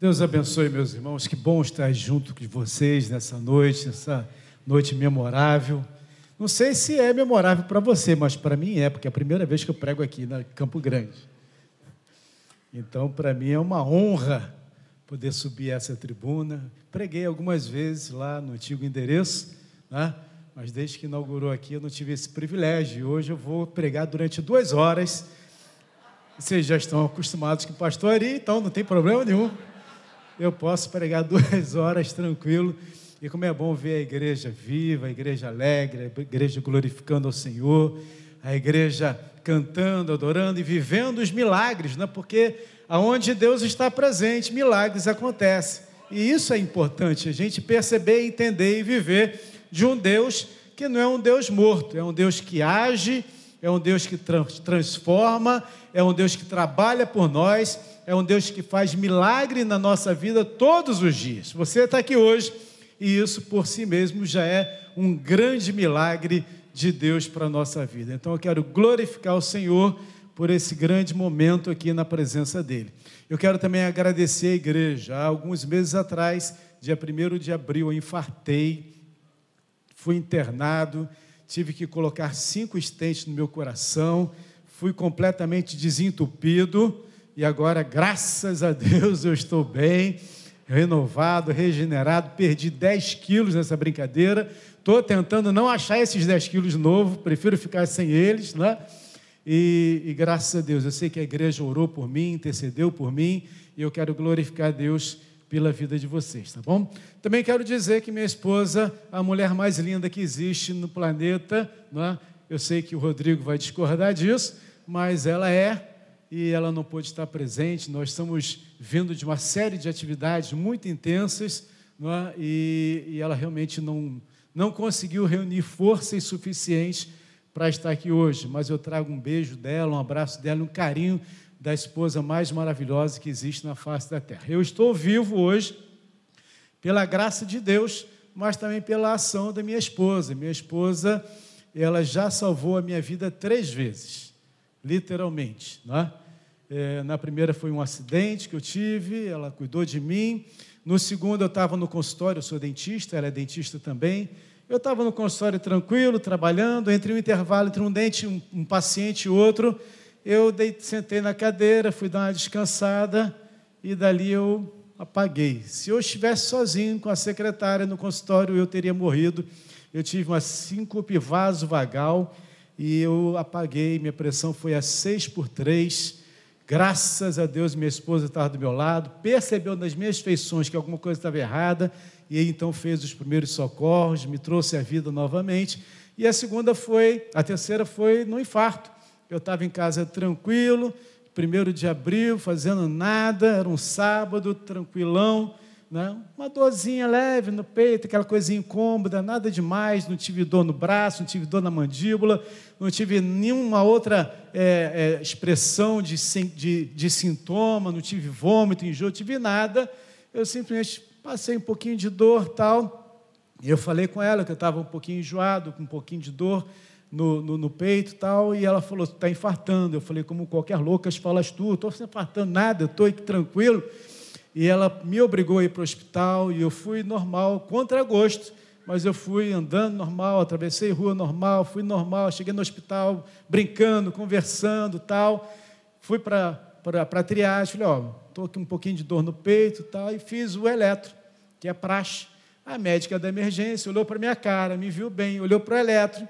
Deus abençoe, meus irmãos. Que bom estar junto com vocês nessa noite, essa noite memorável. Não sei se é memorável para você, mas para mim é, porque é a primeira vez que eu prego aqui na Campo Grande. Então, para mim é uma honra poder subir essa tribuna. Preguei algumas vezes lá no antigo endereço, né? mas desde que inaugurou aqui eu não tive esse privilégio. Hoje eu vou pregar durante duas horas. Vocês já estão acostumados com pastoria, então não tem problema nenhum. Eu posso pregar duas horas tranquilo. E como é bom ver a igreja viva, a igreja alegre, a igreja glorificando ao Senhor, a igreja cantando, adorando e vivendo os milagres, né? porque aonde Deus está presente, milagres acontecem. E isso é importante, a gente perceber, entender e viver de um Deus que não é um Deus morto, é um Deus que age, é um Deus que transforma, é um Deus que trabalha por nós, é um Deus que faz milagre na nossa vida todos os dias. Você está aqui hoje e isso por si mesmo já é um grande milagre de Deus para a nossa vida. Então eu quero glorificar o Senhor por esse grande momento aqui na presença dEle. Eu quero também agradecer a igreja. Há alguns meses atrás, dia 1 de abril, eu infartei, fui internado, tive que colocar cinco estentes no meu coração, fui completamente desentupido e agora, graças a Deus, eu estou bem, renovado, regenerado, perdi 10 quilos nessa brincadeira Estou tentando não achar esses 10 quilos novo, prefiro ficar sem eles, né? E, e, graças a Deus, eu sei que a igreja orou por mim, intercedeu por mim, e eu quero glorificar a Deus pela vida de vocês, tá bom? Também quero dizer que minha esposa, a mulher mais linda que existe no planeta, né? eu sei que o Rodrigo vai discordar disso, mas ela é, e ela não pôde estar presente. Nós estamos vindo de uma série de atividades muito intensas, é? e, e ela realmente não não conseguiu reunir forças suficientes para estar aqui hoje, mas eu trago um beijo dela, um abraço dela, um carinho da esposa mais maravilhosa que existe na face da terra. Eu estou vivo hoje pela graça de Deus, mas também pela ação da minha esposa. Minha esposa, ela já salvou a minha vida três vezes, literalmente. Né? É, na primeira foi um acidente que eu tive, ela cuidou de mim. No segundo, eu estava no consultório, eu sou dentista, ela é dentista também. Eu estava no consultório tranquilo, trabalhando, entre um intervalo entre um dente, um, um paciente e outro, eu dei, sentei na cadeira, fui dar uma descansada e dali eu apaguei. Se eu estivesse sozinho com a secretária no consultório, eu teria morrido. Eu tive uma síncope vasovagal e eu apaguei, minha pressão foi a 6 por 3 Graças a Deus, minha esposa estava do meu lado, percebeu nas minhas feições que alguma coisa estava errada, e então fez os primeiros socorros, me trouxe a vida novamente. E a segunda foi, a terceira foi no infarto. Eu estava em casa tranquilo, primeiro de abril, fazendo nada, era um sábado, tranquilão, né? uma dorzinha leve no peito, aquela coisinha incômoda, nada demais, não tive dor no braço, não tive dor na mandíbula, não tive nenhuma outra é, é, expressão de, de, de, sintoma, não tive vômito, enjoo, não tive nada. Eu simplesmente passei um pouquinho de dor tal. E eu falei com ela que eu estava um pouquinho enjoado, com um pouquinho de dor no, no, no peito tal. E ela falou: está infartando. Eu falei: como qualquer louca, falas tu, estou infartando nada, estou aqui tranquilo. E ela me obrigou a ir para o hospital e eu fui normal, contra gosto, mas eu fui andando normal, atravessei rua normal, fui normal, cheguei no hospital brincando, conversando tal. Fui para a triagem, falei, ó, estou aqui um pouquinho de dor no peito tal, e fiz o eletro, que é praxe. A médica da emergência olhou para minha cara, me viu bem, olhou para o eletro,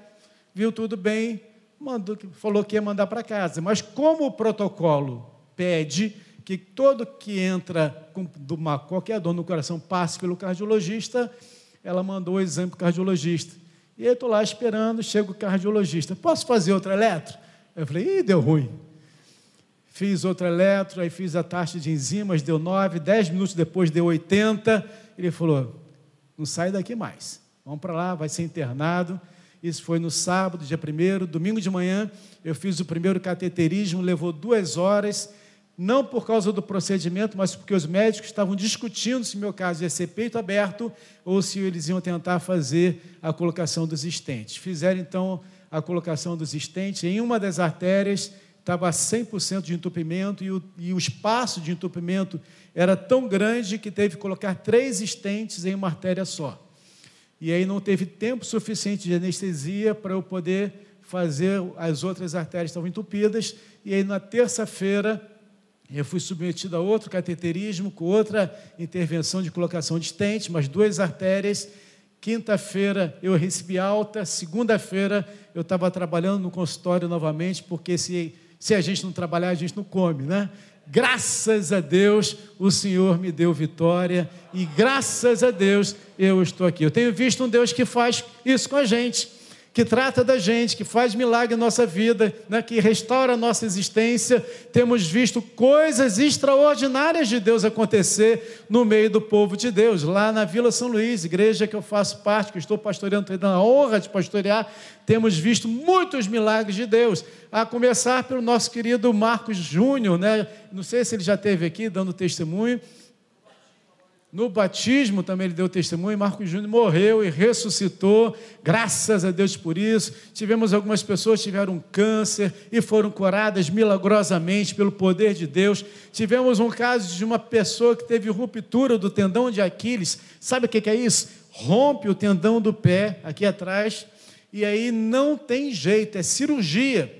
viu tudo bem, mandou, falou que ia mandar para casa. Mas como o protocolo pede que todo que entra com uma, qualquer dor no coração passe pelo cardiologista, ela mandou o exame para o cardiologista. E eu estou lá esperando, chega o cardiologista. Posso fazer outra eletro? Eu falei, ih, deu ruim. Fiz outra eletro, aí fiz a taxa de enzimas, deu 9, 10 minutos depois deu 80. Ele falou, não sai daqui mais. Vamos para lá, vai ser internado. Isso foi no sábado, dia 1 domingo de manhã, eu fiz o primeiro cateterismo, levou duas horas não por causa do procedimento, mas porque os médicos estavam discutindo se meu caso ia ser peito aberto ou se eles iam tentar fazer a colocação dos estentes. Fizeram então a colocação dos estentes em uma das artérias estava 100% de entupimento e o, e o espaço de entupimento era tão grande que teve que colocar três estentes em uma artéria só. E aí não teve tempo suficiente de anestesia para eu poder fazer, as outras artérias estavam entupidas, e aí na terça-feira eu fui submetido a outro cateterismo, com outra intervenção de colocação de estente, mas duas artérias. Quinta-feira eu recebi alta, segunda-feira eu estava trabalhando no consultório novamente, porque se, se a gente não trabalhar, a gente não come, né? Graças a Deus o Senhor me deu vitória e graças a Deus eu estou aqui. Eu tenho visto um Deus que faz isso com a gente que trata da gente, que faz milagre na nossa vida, né, que restaura a nossa existência. Temos visto coisas extraordinárias de Deus acontecer no meio do povo de Deus. Lá na Vila São Luís, igreja que eu faço parte, que estou pastoreando, tendo a honra de pastorear, temos visto muitos milagres de Deus. A começar pelo nosso querido Marcos Júnior, né? não sei se ele já esteve aqui dando testemunho no batismo também ele deu testemunho, Marcos Júnior morreu e ressuscitou, graças a Deus por isso. Tivemos algumas pessoas que tiveram câncer e foram curadas milagrosamente pelo poder de Deus. Tivemos um caso de uma pessoa que teve ruptura do tendão de Aquiles. Sabe o que é isso? Rompe o tendão do pé aqui atrás e aí não tem jeito, é cirurgia.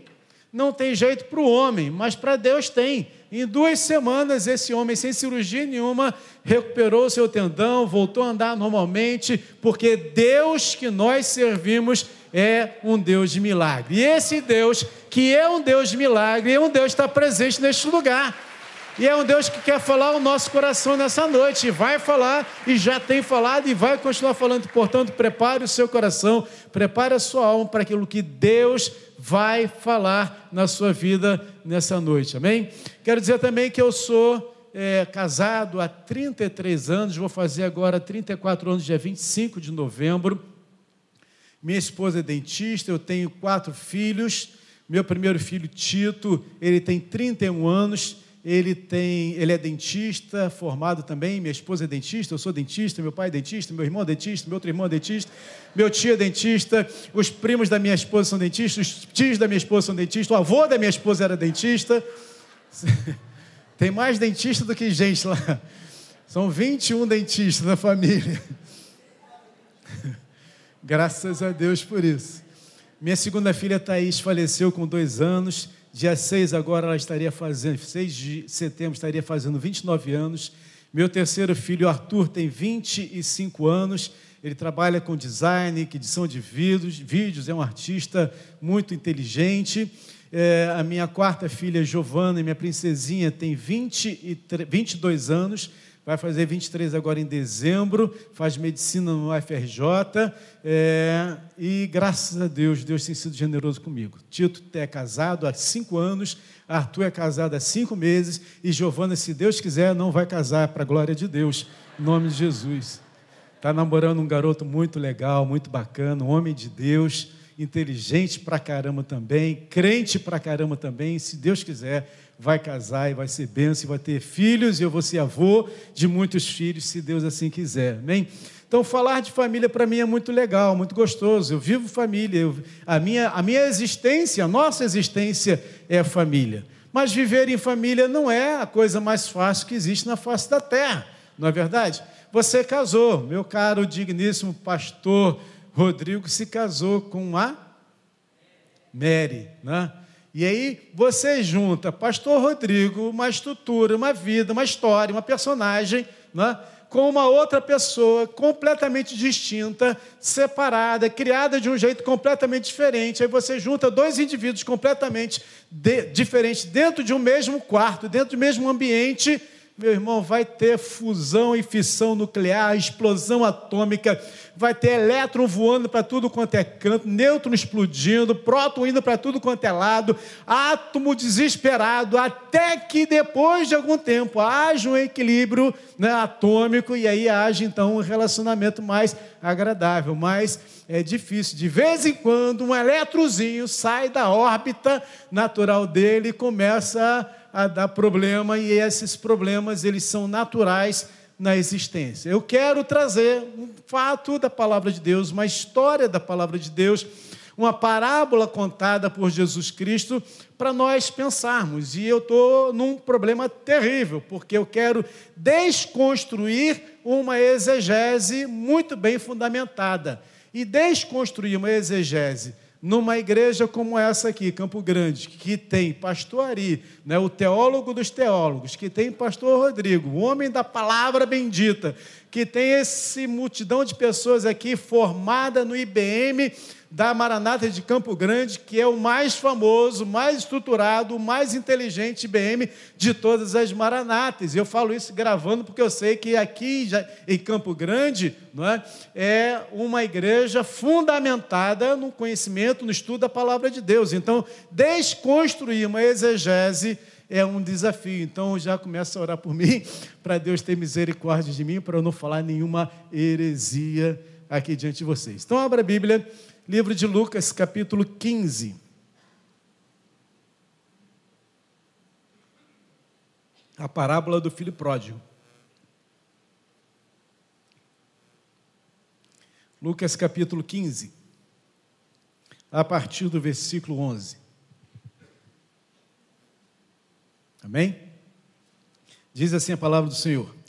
Não tem jeito para o homem, mas para Deus tem. Em duas semanas, esse homem, sem cirurgia nenhuma, recuperou seu tendão, voltou a andar normalmente, porque Deus que nós servimos é um Deus de milagre. E esse Deus, que é um Deus de milagre, é um Deus que está presente neste lugar. E é um Deus que quer falar o nosso coração nessa noite. Vai falar, e já tem falado, e vai continuar falando. Portanto, prepare o seu coração, prepare a sua alma para aquilo que Deus vai falar na sua vida nessa noite. Amém? Quero dizer também que eu sou é, casado há 33 anos, vou fazer agora 34 anos, dia 25 de novembro. Minha esposa é dentista, eu tenho quatro filhos. Meu primeiro filho, Tito, ele tem 31 anos ele tem, ele é dentista, formado também, minha esposa é dentista, eu sou dentista, meu pai é dentista, meu irmão é dentista, meu outro irmão é dentista, meu tio é dentista, os primos da minha esposa são dentistas, os tios da minha esposa são dentistas, o avô da minha esposa era dentista. Tem mais dentista do que gente lá. São 21 dentistas na família. Graças a Deus por isso. Minha segunda filha Thaís faleceu com dois anos Dia 6 agora ela estaria fazendo, 6 de setembro estaria fazendo 29 anos. Meu terceiro filho, Arthur, tem 25 anos. Ele trabalha com design, edição de vídeos, vídeos é um artista muito inteligente. É, a minha quarta filha, Giovana, minha princesinha, tem 20 e 22 anos vai fazer 23 agora em dezembro, faz medicina no UFRJ, é, e graças a Deus, Deus tem sido generoso comigo. Tito é casado há cinco anos, Arthur é casado há cinco meses, e Giovana, se Deus quiser, não vai casar, para a glória de Deus, em nome de Jesus. Está namorando um garoto muito legal, muito bacana, um homem de Deus, inteligente pra caramba também, crente pra caramba também, se Deus quiser, vai casar e vai ser bênção, e vai ter filhos, e eu vou ser avô de muitos filhos, se Deus assim quiser. Amém? Então, falar de família para mim é muito legal, muito gostoso. Eu vivo família, eu, a, minha, a minha existência, a nossa existência é família. Mas viver em família não é a coisa mais fácil que existe na face da terra, não é verdade? Você casou, meu caro, digníssimo pastor Rodrigo se casou com a Mary, né? E aí você junta Pastor Rodrigo, uma estrutura, uma vida, uma história, uma personagem, né? com uma outra pessoa completamente distinta, separada, criada de um jeito completamente diferente. Aí você junta dois indivíduos completamente de, diferentes dentro de um mesmo quarto, dentro do mesmo ambiente. Meu irmão, vai ter fusão e fissão nuclear, explosão atômica, vai ter elétron voando para tudo quanto é canto, nêutron explodindo, próton indo para tudo quanto é lado, átomo desesperado, até que depois de algum tempo haja um equilíbrio né, atômico e aí haja então um relacionamento mais agradável, mais é difícil. De vez em quando, um eletrozinho sai da órbita natural dele e começa a, a dar problema, e esses problemas eles são naturais na existência. Eu quero trazer um fato da palavra de Deus, uma história da palavra de Deus, uma parábola contada por Jesus Cristo para nós pensarmos. E eu estou num problema terrível, porque eu quero desconstruir uma exegese muito bem fundamentada. E desconstruir uma exegese numa igreja como essa aqui, Campo Grande, que tem pastor Ari, né, o teólogo dos teólogos, que tem pastor Rodrigo, o homem da palavra bendita, que tem esse multidão de pessoas aqui formada no IBM da Maranata de Campo Grande, que é o mais famoso, mais estruturado, o mais inteligente IBM de todas as Maranatas. Eu falo isso gravando porque eu sei que aqui em Campo Grande não é, é uma igreja fundamentada no conhecimento, no estudo da palavra de Deus. Então, desconstruir uma exegese é um desafio. Então, já começa a orar por mim, para Deus ter misericórdia de mim, para eu não falar nenhuma heresia aqui diante de vocês. Então, abra a Bíblia Livro de Lucas, capítulo 15. A parábola do filho pródigo. Lucas capítulo 15, a partir do versículo 11. Amém? Diz assim a palavra do Senhor.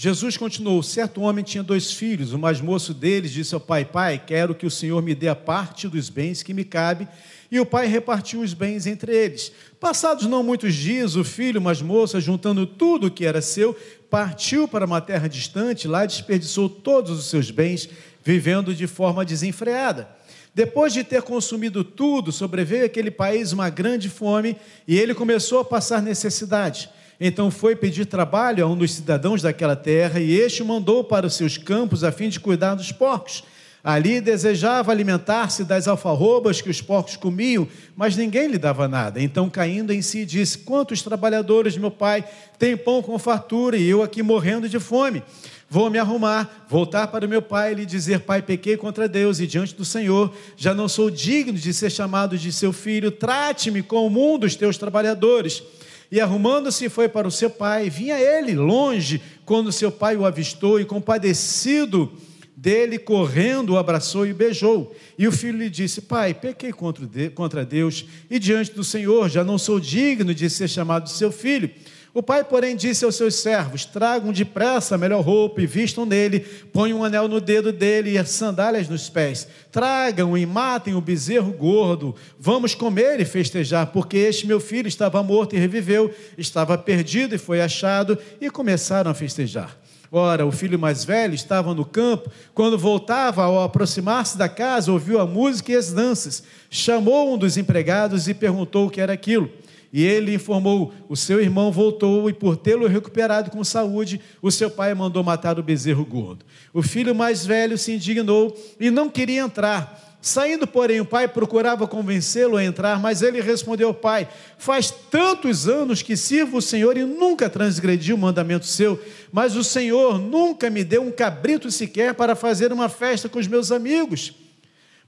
Jesus continuou: certo homem tinha dois filhos. O mais moço deles disse ao pai: Pai, quero que o Senhor me dê a parte dos bens que me cabe. E o pai repartiu os bens entre eles. Passados não muitos dias, o filho mais moço, juntando tudo o que era seu, partiu para uma terra distante, lá desperdiçou todos os seus bens, vivendo de forma desenfreada. Depois de ter consumido tudo, sobreveio àquele país uma grande fome e ele começou a passar necessidade. Então foi pedir trabalho a um dos cidadãos daquela terra, e este o mandou para os seus campos a fim de cuidar dos porcos. Ali desejava alimentar-se das alfarrobas que os porcos comiam, mas ninguém lhe dava nada. Então, caindo em si, disse: Quantos trabalhadores, meu pai, têm pão com fartura e eu aqui morrendo de fome? Vou me arrumar, voltar para o meu pai e lhe dizer: Pai, pequei contra Deus e diante do Senhor, já não sou digno de ser chamado de seu filho, trate-me como um dos teus trabalhadores. E arrumando-se foi para o seu pai. Vinha ele longe quando seu pai o avistou e compadecido dele, correndo, o abraçou e beijou. E o filho lhe disse: Pai, pequei contra Deus e diante do Senhor, já não sou digno de ser chamado seu filho. O pai, porém, disse aos seus servos: Tragam depressa a melhor roupa e vistam nele, ponham um anel no dedo dele e as sandálias nos pés. Tragam e matem o bezerro gordo. Vamos comer e festejar, porque este meu filho estava morto e reviveu, estava perdido e foi achado, e começaram a festejar. Ora, o filho mais velho estava no campo. Quando voltava, ao aproximar-se da casa, ouviu a música e as danças. Chamou um dos empregados e perguntou o que era aquilo. E ele informou: o seu irmão voltou e, por tê-lo recuperado com saúde, o seu pai mandou matar o bezerro gordo. O filho mais velho se indignou e não queria entrar. Saindo, porém, o pai procurava convencê-lo a entrar, mas ele respondeu ao pai: Faz tantos anos que sirvo o Senhor e nunca transgredi o mandamento seu, mas o Senhor nunca me deu um cabrito sequer para fazer uma festa com os meus amigos.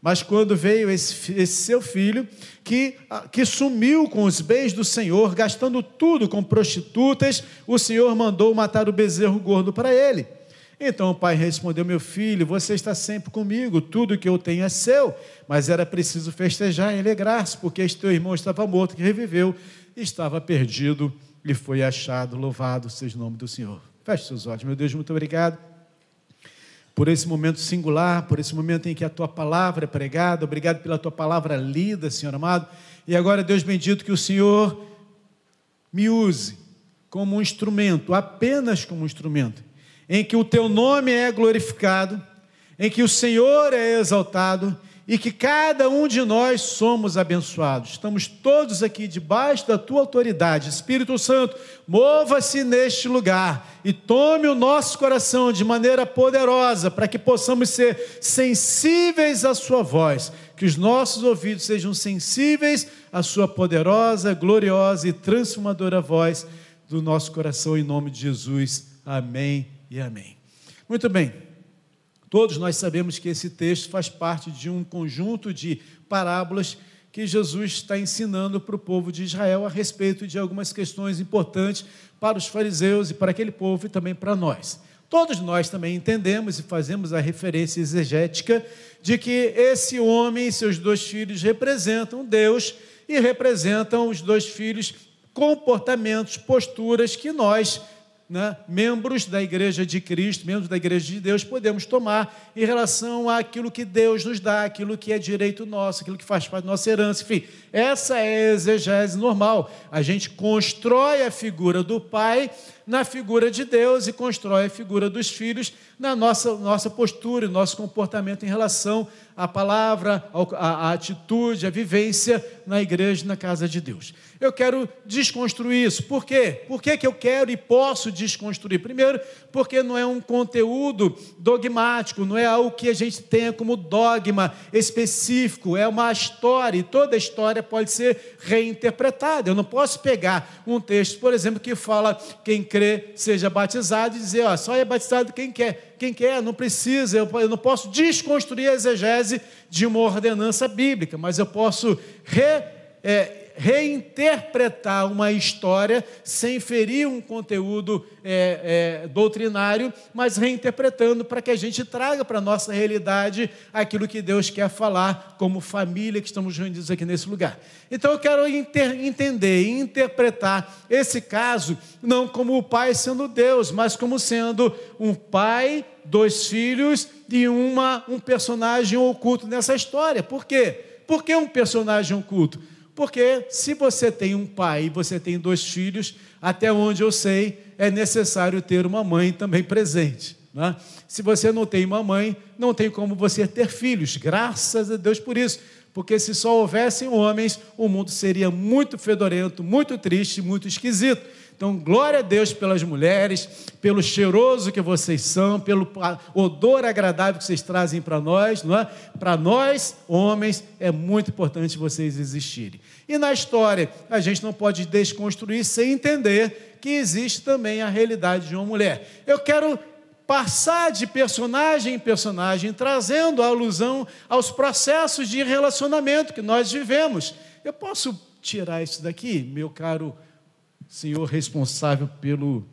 Mas quando veio esse, esse, seu filho, que, que sumiu com os bens do Senhor, gastando tudo com prostitutas, o Senhor mandou matar o bezerro gordo para ele. Então o pai respondeu: Meu filho, você está sempre comigo, tudo que eu tenho é seu. Mas era preciso festejar e alegrar-se, porque este teu irmão estava morto, que reviveu, estava perdido e foi achado. Louvado seja o nome do Senhor. Feche seus olhos, meu Deus, muito obrigado por esse momento singular, por esse momento em que a tua palavra é pregada. Obrigado pela tua palavra lida, Senhor amado. E agora, Deus bendito, que o Senhor me use como um instrumento, apenas como um instrumento, em que o teu nome é glorificado, em que o Senhor é exaltado e que cada um de nós somos abençoados. Estamos todos aqui debaixo da tua autoridade. Espírito Santo, mova-se neste lugar e tome o nosso coração de maneira poderosa para que possamos ser sensíveis à sua voz, que os nossos ouvidos sejam sensíveis à sua poderosa, gloriosa e transformadora voz do nosso coração em nome de Jesus. Amém e amém. Muito bem. Todos nós sabemos que esse texto faz parte de um conjunto de parábolas que Jesus está ensinando para o povo de Israel a respeito de algumas questões importantes para os fariseus e para aquele povo e também para nós. Todos nós também entendemos e fazemos a referência exegética de que esse homem e seus dois filhos representam Deus e representam os dois filhos comportamentos, posturas que nós né, membros da Igreja de Cristo, membros da Igreja de Deus, podemos tomar em relação àquilo que Deus nos dá, aquilo que é direito nosso, aquilo que faz parte da nossa herança. Enfim, essa é a exegese normal. A gente constrói a figura do Pai na figura de Deus e constrói a figura dos filhos na nossa, nossa postura, nosso comportamento em relação à palavra, à, atitude, à vivência na igreja, na casa de Deus. Eu quero desconstruir isso. Por quê? Por que, que eu quero e posso desconstruir? Primeiro, porque não é um conteúdo dogmático, não é algo que a gente tenha como dogma específico, é uma história, e toda história pode ser reinterpretada. Eu não posso pegar um texto, por exemplo, que fala quem crê seja batizado e dizer, ó, só é batizado quem quer. Quem quer, não precisa, eu não posso desconstruir a exegese de uma ordenança bíblica, mas eu posso re, é, reinterpretar uma história sem ferir um conteúdo é, é, doutrinário, mas reinterpretando para que a gente traga para a nossa realidade aquilo que Deus quer falar como família que estamos reunidos aqui nesse lugar. Então eu quero entender e interpretar esse caso não como o pai sendo Deus, mas como sendo um pai, dois filhos e uma, um personagem oculto nessa história. Por quê? Por que um personagem oculto? Porque se você tem um pai e você tem dois filhos, até onde eu sei, é necessário ter uma mãe também presente. Né? Se você não tem uma mãe, não tem como você ter filhos. Graças a Deus por isso. Porque se só houvessem homens, o mundo seria muito fedorento, muito triste, muito esquisito. Então, glória a Deus pelas mulheres, pelo cheiroso que vocês são, pelo odor agradável que vocês trazem para nós, não é? Para nós, homens, é muito importante vocês existirem. E na história, a gente não pode desconstruir sem entender que existe também a realidade de uma mulher. Eu quero passar de personagem em personagem, trazendo a alusão aos processos de relacionamento que nós vivemos. Eu posso tirar isso daqui, meu caro senhor responsável pelo,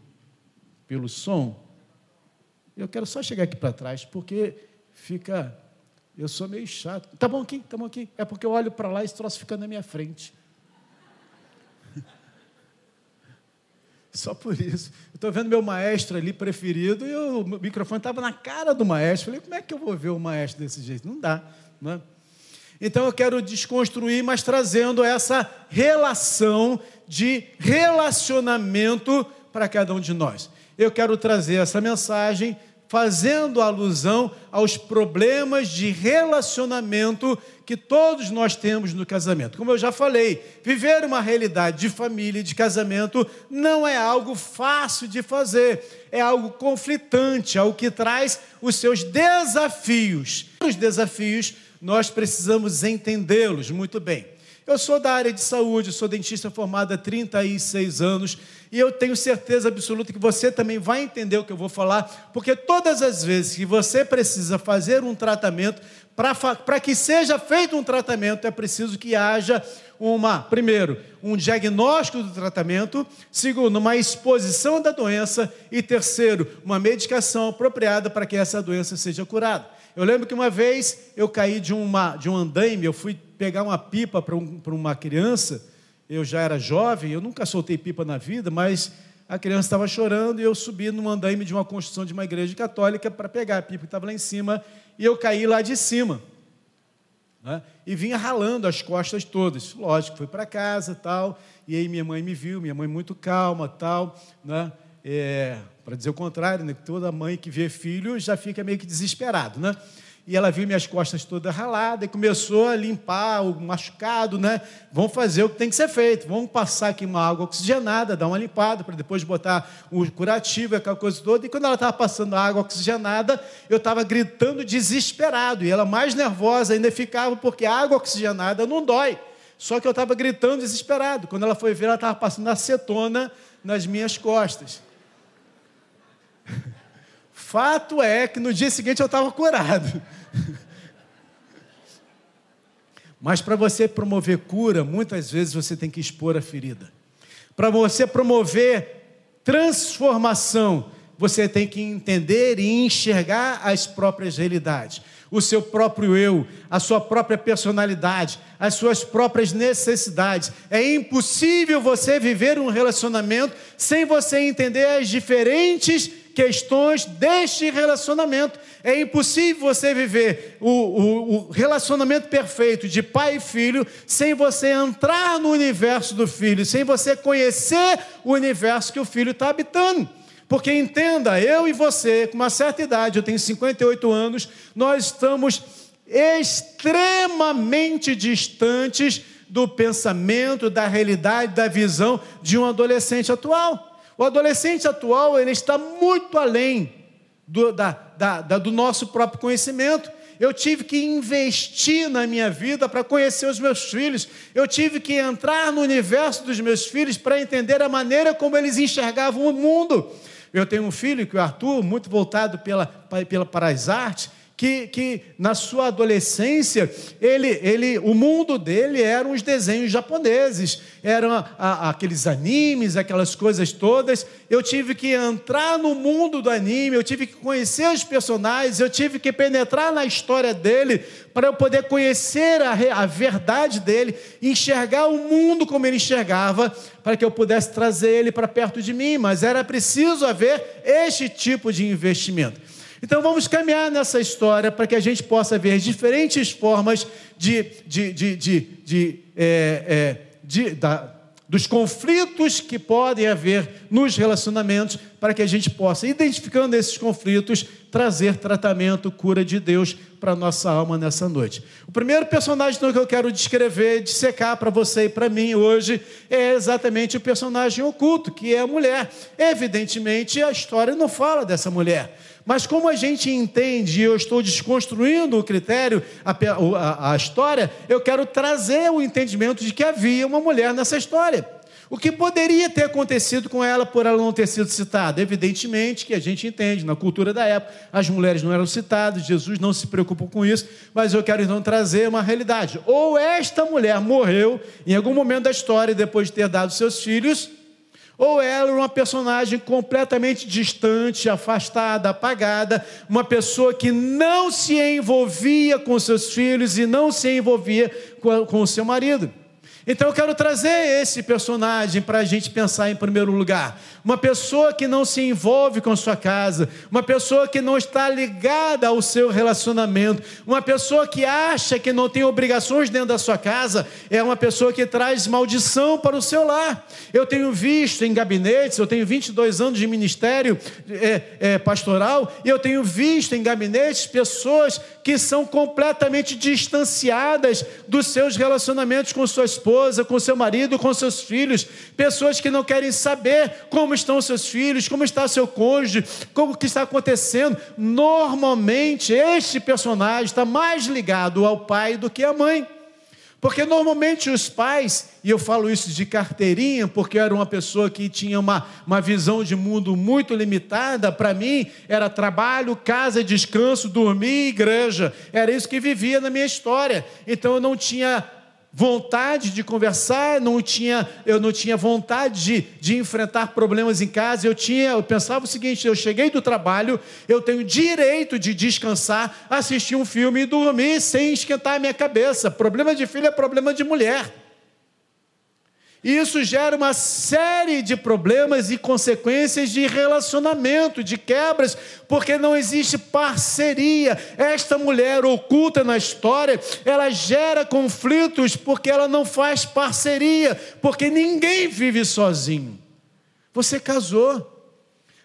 pelo som, eu quero só chegar aqui para trás, porque fica. Eu sou meio chato. Tá bom aqui, tá bom aqui. É porque eu olho para lá e esse troço fica na minha frente. Só por isso. Eu estou vendo meu maestro ali preferido e o microfone estava na cara do maestro. Falei, como é que eu vou ver o maestro desse jeito? Não dá. Não é? Então eu quero desconstruir, mas trazendo essa relação de relacionamento para cada um de nós. Eu quero trazer essa mensagem fazendo alusão aos problemas de relacionamento que todos nós temos no casamento. Como eu já falei, viver uma realidade de família e de casamento não é algo fácil de fazer, é algo conflitante, algo que traz os seus desafios. Os desafios nós precisamos entendê-los muito bem. Eu sou da área de saúde, sou dentista formado há 36 anos e eu tenho certeza absoluta que você também vai entender o que eu vou falar, porque todas as vezes que você precisa fazer um tratamento, para que seja feito um tratamento, é preciso que haja uma, primeiro, um diagnóstico do tratamento, segundo, uma exposição da doença e terceiro, uma medicação apropriada para que essa doença seja curada. Eu lembro que uma vez eu caí de, uma, de um andaime, eu fui pegar uma pipa para um, uma criança, eu já era jovem, eu nunca soltei pipa na vida, mas a criança estava chorando e eu subi num andaime de uma construção de uma igreja católica para pegar a pipa que estava lá em cima e eu caí lá de cima. Né? E vinha ralando as costas todas. Lógico, fui para casa tal, e aí minha mãe me viu, minha mãe muito calma tal, né? É, para dizer o contrário, né? toda mãe que vê filho já fica meio que desesperado, né? E ela viu minhas costas todas raladas e começou a limpar o machucado, né? Vamos fazer o que tem que ser feito. Vamos passar aqui uma água oxigenada, dar uma limpada, para depois botar o curativo, aquela coisa toda. E quando ela estava passando a água oxigenada, eu estava gritando desesperado. E ela mais nervosa ainda ficava, porque a água oxigenada não dói. Só que eu estava gritando desesperado. Quando ela foi ver, ela estava passando acetona nas minhas costas. Fato é que no dia seguinte eu estava curado. Mas para você promover cura, muitas vezes você tem que expor a ferida. Para você promover transformação, você tem que entender e enxergar as próprias realidades, o seu próprio eu, a sua própria personalidade, as suas próprias necessidades. É impossível você viver um relacionamento sem você entender as diferentes questões deste relacionamento. É impossível você viver o, o, o, relacionamento perfeito de pai e filho sem você entrar no universo do filho, sem você conhecer o universo que o filho está habitando. Porque entenda, eu e você, com uma certa idade, eu tenho 58 anos, nós estamos extremamente distantes do pensamento, da realidade, da visão de um adolescente atual. O adolescente atual ele está muito além do, da, da, da, do nosso próprio conhecimento. Eu tive que investir na minha vida para conhecer os meus filhos. Eu tive que entrar no universo dos meus filhos para entender a maneira como eles enxergavam o mundo. Eu tenho um filho, que é o Arthur, muito voltado pela, pela, para as artes, que, que na sua adolescência, ele, ele, o mundo dele eram os desenhos japoneses, eram a, a, aqueles animes, aquelas coisas todas. Eu tive que entrar no mundo do anime, eu tive que conhecer os personagens, eu tive que penetrar na história dele para eu poder conhecer a, a verdade dele, enxergar o mundo como ele enxergava, para que eu pudesse trazer ele para perto de mim. Mas era preciso haver este tipo de investimento. Então vamos caminhar nessa história para que a gente possa ver diferentes formas de, de, de, de, de, é, é, de da, dos conflitos que podem haver nos relacionamentos, para que a gente possa, identificando esses conflitos, trazer tratamento, cura de Deus para a nossa alma nessa noite. O primeiro personagem então, que eu quero descrever, dissecar para você e para mim hoje, é exatamente o personagem oculto, que é a mulher. Evidentemente, a história não fala dessa mulher. Mas como a gente entende, e eu estou desconstruindo o critério, a, a, a história, eu quero trazer o entendimento de que havia uma mulher nessa história. O que poderia ter acontecido com ela por ela não ter sido citada? Evidentemente que a gente entende, na cultura da época, as mulheres não eram citadas, Jesus não se preocupou com isso, mas eu quero então trazer uma realidade. Ou esta mulher morreu em algum momento da história, depois de ter dado seus filhos, ou ela era uma personagem completamente distante, afastada, apagada, uma pessoa que não se envolvia com seus filhos e não se envolvia com, o seu marido. Então eu quero trazer esse personagem para a gente pensar em primeiro lugar. Uma pessoa que não se envolve com sua casa, uma pessoa que não está ligada ao seu relacionamento, uma pessoa que acha que não tem obrigações dentro da sua casa, é uma pessoa que traz maldição para o seu lar. Eu tenho visto em gabinetes, eu tenho 22 anos de ministério é, é, pastoral, e eu tenho visto em gabinetes pessoas que são completamente distanciadas dos seus relacionamentos com sua esposa, com seu marido, com seus filhos, pessoas que não querem saber como estão seus filhos, como está seu cônjuge, como que está acontecendo. Normalmente este personagem está mais ligado ao pai do que à mãe. Porque normalmente os pais, e eu falo isso de carteirinha, porque eu era uma pessoa que tinha uma, uma visão de mundo muito limitada, para mim era trabalho, casa, descanso, dormir, igreja. Era isso que vivia na minha história. Então eu não tinha vontade de conversar, não tinha, eu não tinha vontade de, de enfrentar problemas em casa. Eu tinha, eu pensava o seguinte: eu cheguei do trabalho, eu tenho direito de descansar, assistir um filme e dormir sem esquentar a minha cabeça. Problema de filho é problema de mulher. Isso gera uma série de problemas e consequências de relacionamento, de quebras, porque não existe parceria. Esta mulher oculta na história, ela gera conflitos porque ela não faz parceria, porque ninguém vive sozinho. Você casou.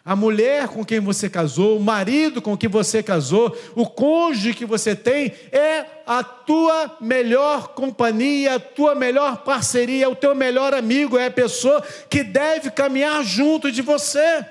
A mulher com quem você casou, o marido com quem você casou, o cônjuge que você tem, é a tua melhor companhia, a tua melhor parceria, o teu melhor amigo, é a pessoa que deve caminhar junto de você.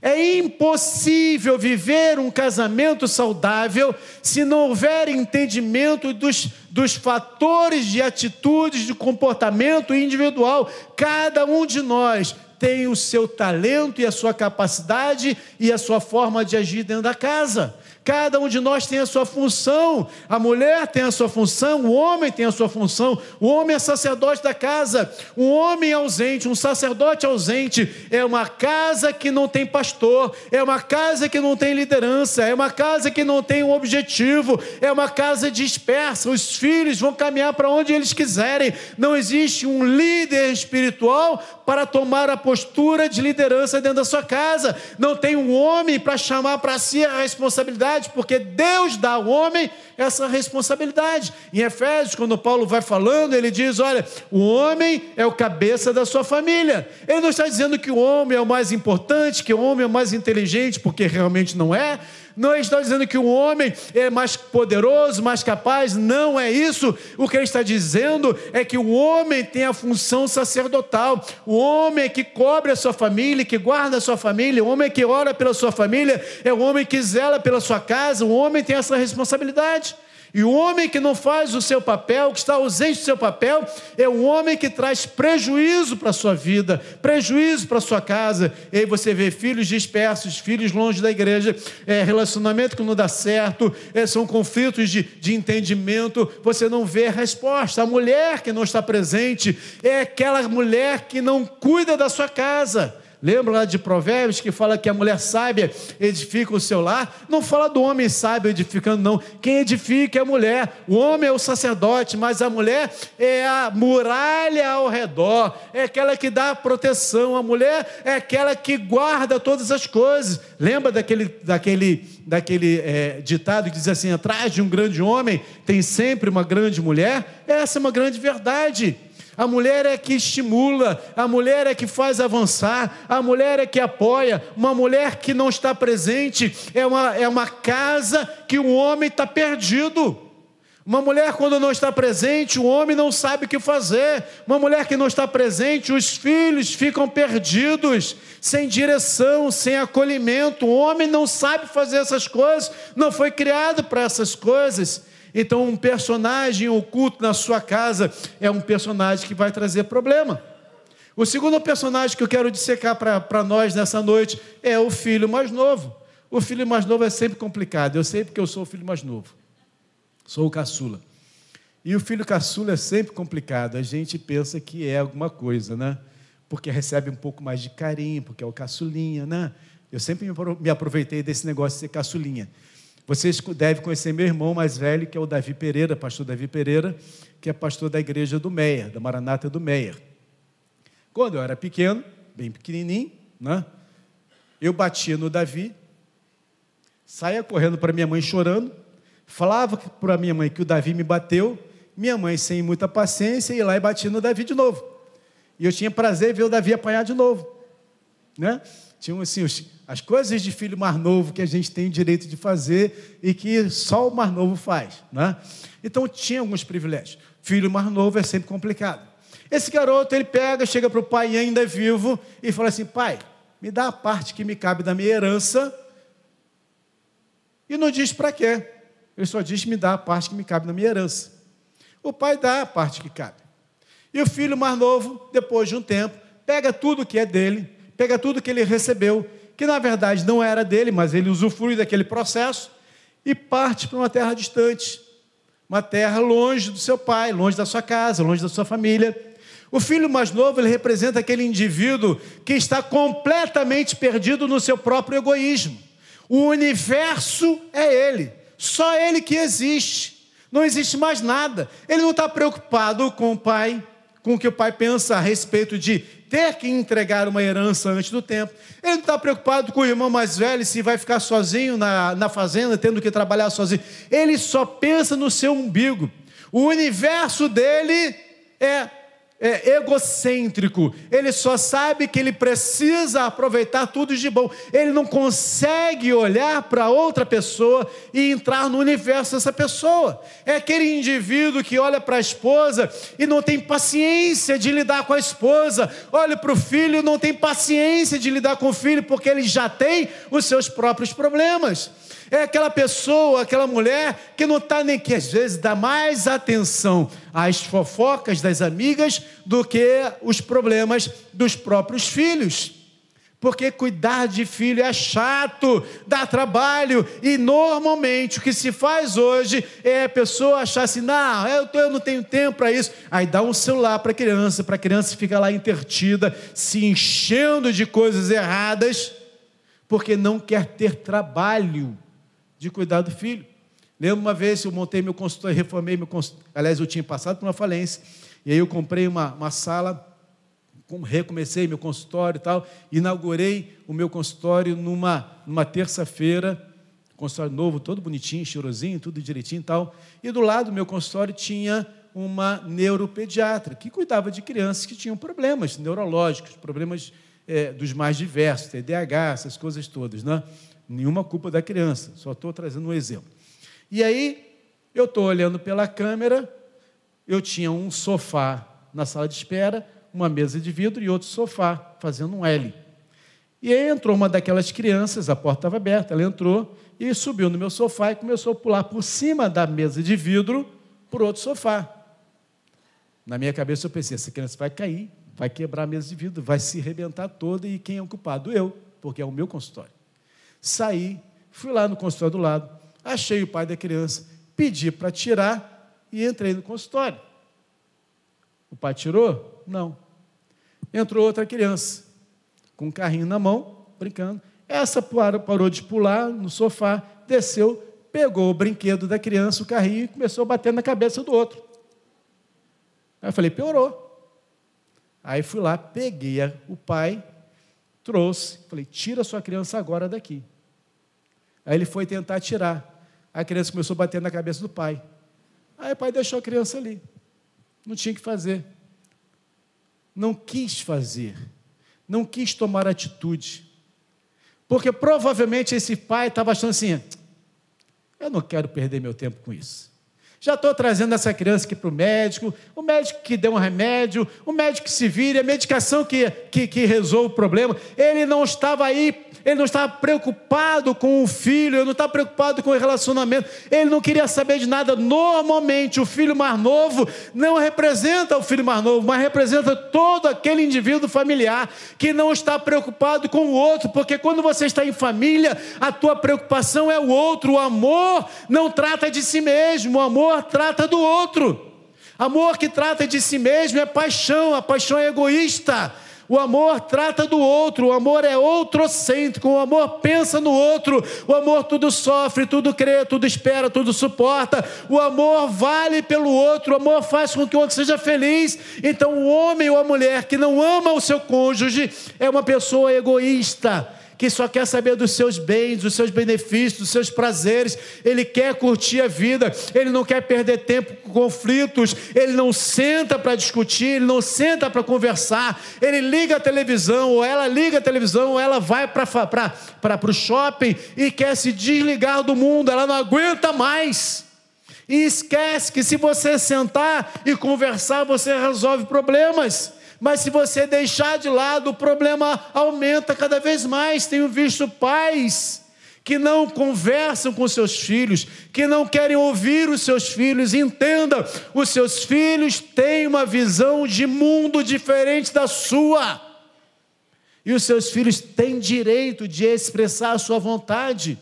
É impossível viver um casamento saudável se não houver entendimento dos, dos fatores de atitudes, de comportamento individual. Cada um de nós tem o seu talento e a sua capacidade e a sua forma de agir dentro da casa. Cada um de nós tem a sua função. A mulher tem a sua função, o homem tem a sua função. O homem é sacerdote da casa. Um homem ausente, um sacerdote ausente, é uma casa que não tem pastor, é uma casa que não tem liderança, é uma casa que não tem um objetivo, é uma casa dispersa. Os filhos vão caminhar para onde eles quiserem. Não existe um líder espiritual para tomar a postura de liderança dentro da sua casa. Não tem um homem para chamar para si a responsabilidade porque Deus dá ao homem essa responsabilidade. Em Efésios, quando Paulo vai falando, ele diz: olha, o homem é o cabeça da sua família. Ele não está dizendo que o homem é o mais importante, que o homem é o mais inteligente, porque realmente não é. Não está dizendo que o homem é mais poderoso, mais capaz, não é isso. O que ele está dizendo é que o homem tem a função sacerdotal. O homem que cobre a sua família, que guarda a sua família, o homem que ora pela sua família, é o homem que zela pela sua casa. O homem tem essa responsabilidade. E o homem que não faz o seu papel, que está ausente do seu papel, é um homem que traz prejuízo para a sua vida, prejuízo para a sua casa. E aí você vê filhos dispersos, filhos longe da igreja, é, relacionamento que não dá certo, é, são conflitos de, de entendimento, você não vê a resposta. A mulher que não está presente é aquela mulher que não cuida da sua casa. Lembra lá de Provérbios que fala que a mulher sábia edifica o seu lar? Não fala do homem sábio edificando, não. Quem edifica é a mulher. O homem é o sacerdote, mas a mulher é a muralha ao redor, é aquela que dá proteção. A mulher é aquela que guarda todas as coisas. Lembra daquele, daquele, daquele é, ditado que diz assim: atrás de um grande homem tem sempre uma grande mulher? Essa é uma grande verdade. A mulher é que estimula, a mulher é que faz avançar, a mulher é que apoia. Uma mulher que não está presente é uma, é uma casa que o homem está perdido. Uma mulher, quando não está presente, o homem não sabe o que fazer. Uma mulher que não está presente, os filhos ficam perdidos, sem direção, sem acolhimento. O homem não sabe fazer essas coisas, não foi criado para essas coisas. Então, um personagem oculto na sua casa é um personagem que vai trazer problema. O segundo personagem que eu quero dissecar para nós nessa noite é o filho mais novo. O filho mais novo é sempre complicado. Eu sei porque eu sou o filho mais novo. Sou o caçula. E o filho caçula é sempre complicado. A gente pensa que é alguma coisa, né? Porque recebe um pouco mais de carinho, porque é o caçulinha, né? Eu sempre me aproveitei desse negócio de ser caçulinha. Vocês devem conhecer meu irmão mais velho, que é o Davi Pereira, pastor Davi Pereira, que é pastor da igreja do Meia, da Maranata do Meia. Quando eu era pequeno, bem pequenininho, né? eu batia no Davi, saía correndo para minha mãe chorando, falava para minha mãe que o Davi me bateu, minha mãe, sem muita paciência, ia lá e batia no Davi de novo. E eu tinha prazer em ver o Davi apanhar de novo. Né? Tinham assim, as coisas de filho mais novo que a gente tem o direito de fazer e que só o mais novo faz. Né? Então tinha alguns privilégios. Filho mais novo é sempre complicado. Esse garoto, ele pega, chega para o pai ainda vivo e fala assim: pai, me dá a parte que me cabe da minha herança. E não diz para quê. Ele só diz: me dá a parte que me cabe na minha herança. O pai dá a parte que cabe. E o filho mais novo, depois de um tempo, pega tudo que é dele, pega tudo que ele recebeu que na verdade não era dele, mas ele usufrui daquele processo e parte para uma terra distante, uma terra longe do seu pai, longe da sua casa, longe da sua família. O filho mais novo, ele representa aquele indivíduo que está completamente perdido no seu próprio egoísmo. O universo é ele, só ele que existe. Não existe mais nada. Ele não está preocupado com o pai, com o que o pai pensa a respeito de ter que entregar uma herança antes do tempo. Ele não está preocupado com o irmão mais velho, se vai ficar sozinho na, na fazenda, tendo que trabalhar sozinho. Ele só pensa no seu umbigo. O universo dele é é, egocêntrico, ele só sabe que ele precisa aproveitar tudo de bom, ele não consegue olhar para outra pessoa e entrar no universo dessa pessoa. É aquele indivíduo que olha para a esposa e não tem paciência de lidar com a esposa, olha para o filho e não tem paciência de lidar com o filho, porque ele já tem os seus próprios problemas. É aquela pessoa, aquela mulher que não está nem que às vezes dá mais atenção as fofocas das amigas do que os problemas dos próprios filhs. Porque cuidar de filho é chato, dá trabalho, e normalmente o que se faz hoje é a pessoa achar assim: não, eu, eu não tenho tempo para isso. Aí dá um celular para a criança, para a criança ficar lá intertida, se enchendo de coisas erradas, porque não quer ter trabalho de cuidar do filho. Lembro uma vez, eu montei meu consultório, reformei meu consultório, aliás, eu tinha passado por uma falência, e aí eu comprei uma, uma sala recomecei meu consultório e tal, inaugurei o meu consultório numa, numa terça-feira, consultório novo, todo bonitinho, cheirosinho, tudo direitinho e tal, e do lado do meu consultório tinha uma neuropediatra, que cuidava de crianças que tinham problemas neurológicos, problemas é, dos mais diversos, TDAH, essas coisas todas, né? Nenhuma culpa da criança, só estou trazendo um exemplo. E aí, eu estou olhando pela câmera, eu tinha um sofá na sala de espera, uma mesa de vidro e outro sofá, fazendo um L. E aí entrou uma daquelas crianças, a porta estava aberta, ela entrou e subiu no meu sofá e começou a pular por cima da mesa de vidro para outro sofá. Na minha cabeça eu pensei, essa criança vai cair, vai quebrar a mesa de vidro, vai se arrebentar toda e quem é o culpado? Eu, porque é o meu consultório. Saí, fui lá no consultório do lado, achei o pai da criança, pedi para tirar e entrei no consultório. O pai tirou? Não. Entrou outra criança, com um carrinho na mão, brincando. Essa parou de pular no sofá, desceu, pegou o brinquedo da criança, o carrinho, e começou a bater na cabeça do outro. Aí eu falei, piorou. Aí fui lá, peguei o pai, trouxe, falei, tira sua criança agora daqui. Aí ele foi tentar tirar. A criança começou a bater na cabeça do pai. Aí o pai deixou a criança ali. Não tinha que fazer. Não quis fazer. Não quis tomar atitude. Porque provavelmente esse pai estava achando assim: eu não quero perder meu tempo com isso. Já estou trazendo essa criança aqui para o médico, o médico que deu um remédio, o médico que se vire, a medicação que, que, que resolve o problema. Ele não estava aí ele não estava preocupado com o filho, ele não estava preocupado com o relacionamento, ele não queria saber de nada. Normalmente, o filho mais novo não representa o filho mais novo, mas representa todo aquele indivíduo familiar que não está preocupado com o outro, porque quando você está em família, a tua preocupação é o outro. O amor não trata de si mesmo, o amor trata do outro. Amor que trata de si mesmo é paixão, a paixão é egoísta. O amor trata do outro, o amor é outrocêntrico, o amor pensa no outro, o amor tudo sofre, tudo crê, tudo espera, tudo suporta. O amor vale pelo outro, o amor faz com que o outro seja feliz. Então, o homem ou a mulher que não ama o seu cônjuge é uma pessoa egoísta que só quer saber dos seus bens, dos seus benefícios, dos seus prazeres, ele quer curtir a vida, ele não quer perder tempo com conflitos, ele não senta para discutir, ele não senta para conversar, ele liga a televisão, ou ela liga a televisão, ou ela vai para o shopping e quer se desligar do mundo, ela não aguenta mais. E esquece que se você sentar e conversar, você resolve problemas mas se você deixar de lado, o problema aumenta cada vez mais. Tenho visto pais que não conversam com seus filhos, que não querem ouvir os seus filhos. Entenda, os seus filhos têm uma visão de mundo diferente da sua. E os seus filhos têm direito de expressar a sua vontade.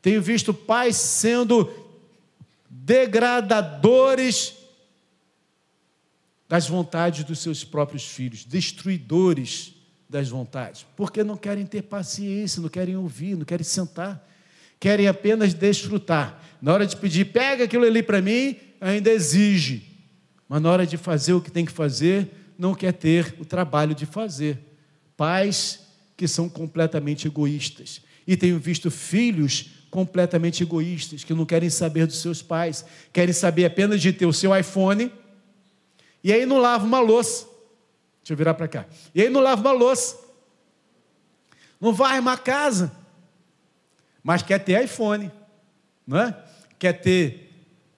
Tenho visto pais sendo degradadores das vontades dos seus próprios filhos, destruidores das vontades, porque não querem ter paciência, não querem ouvir, não querem sentar, querem apenas desfrutar. Na hora de pedir, pega aquilo ali para mim, ainda exige, mas na hora de fazer o que tem que fazer, não quer ter o trabalho de fazer. Pais que são completamente egoístas. E tenho visto filhos completamente egoístas, que não querem saber dos seus pais, querem saber apenas de ter o seu iPhone e aí não lava uma louça. Deixa eu virar para cá. E aí não lava uma louça. Não vai uma casa. Mas quer ter iPhone, não é? Quer ter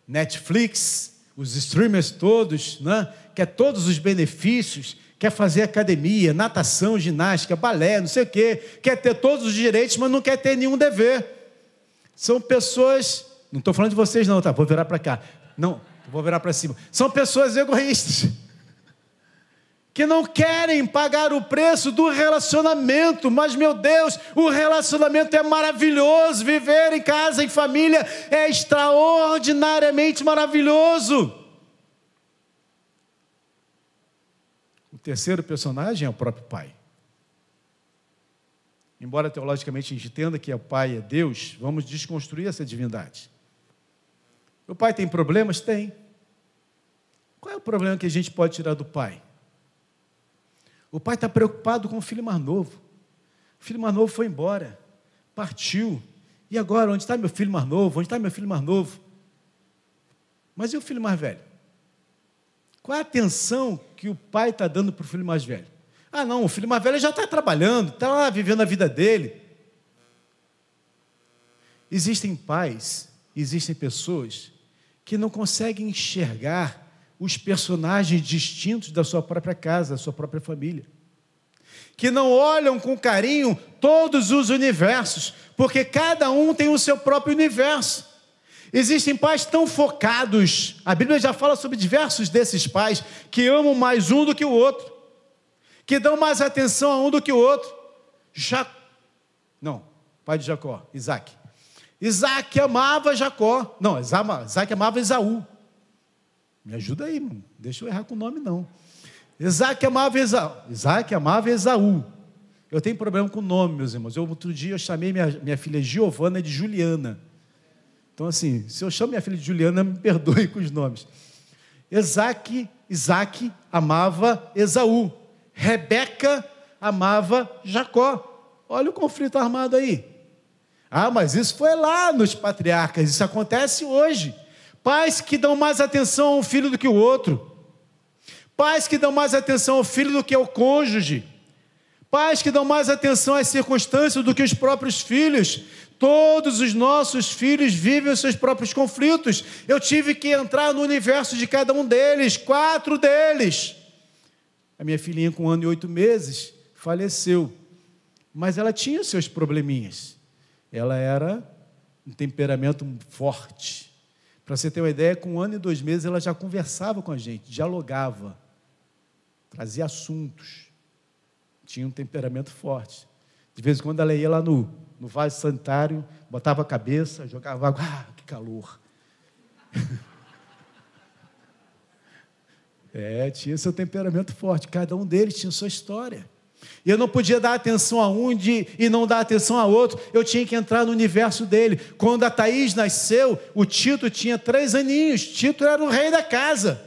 Netflix, os streamers todos, não é? Quer todos os benefícios, quer fazer academia, natação, ginástica, balé, não sei o quê, quer ter todos os direitos, mas não quer ter nenhum dever. São pessoas, não estou falando de vocês não, tá? Vou virar para cá. Não, vou virar para cima. São pessoas egoístas que não querem pagar o preço do relacionamento, mas meu Deus, o relacionamento é maravilhoso, viver em casa, em família, é extraordinariamente maravilhoso. O terceiro personagem é o próprio pai. Embora teologicamente a gente entenda que o pai é Deus, vamos desconstruir essa divindade. O pai tem problemas? Tem. Qual é o problema que a gente pode tirar do pai? O pai está preocupado com o filho mais novo. O filho mais novo foi embora, partiu. E agora, onde está meu filho mais novo? Onde está meu filho mais novo? Mas e o filho mais velho? Qual é a atenção que o pai está dando para o filho mais velho? Ah, não, o filho mais velho já está trabalhando, está lá vivendo a vida dele. Existem pais, existem pessoas que não conseguem enxergar os personagens distintos da sua própria casa, da sua própria família. Que não olham com carinho todos os universos, porque cada um tem o seu próprio universo. Existem pais tão focados, a Bíblia já fala sobre diversos desses pais que amam mais um do que o outro, que dão mais atenção a um do que o outro. Já... Não, pai de Jacó, Isaac. Isaac amava Jacó. Não, Isaac amava Esaú. Me ajuda aí, mano. Deixa eu errar com o nome, não. Isaac amava Esaú. Isaac amava Esaú. Eu tenho problema com o nome, meus irmãos. Eu, outro dia eu chamei minha, minha filha Giovana de Juliana. Então, assim, se eu chamo minha filha de Juliana, me perdoe com os nomes. Isaac, Isaac amava Esaú. Rebeca amava Jacó. Olha o conflito armado aí. Ah, mas isso foi lá nos patriarcas, isso acontece hoje. Pais que dão mais atenção a um filho do que o outro. Pais que dão mais atenção ao filho do que ao cônjuge. Pais que dão mais atenção às circunstâncias do que os próprios filhos. Todos os nossos filhos vivem os seus próprios conflitos. Eu tive que entrar no universo de cada um deles, quatro deles. A minha filhinha, com um ano e oito meses, faleceu. Mas ela tinha os seus probleminhas. Ela era um temperamento forte para você ter uma ideia, com um ano e dois meses ela já conversava com a gente, dialogava, trazia assuntos, tinha um temperamento forte. De vez em quando ela ia lá no, no vaso sanitário, botava a cabeça, jogava água, ah, que calor. é, tinha seu temperamento forte, cada um deles tinha sua história. E eu não podia dar atenção a um de, e não dar atenção a outro. Eu tinha que entrar no universo dele. Quando a Thaís nasceu, o Tito tinha três aninhos. Tito era o rei da casa.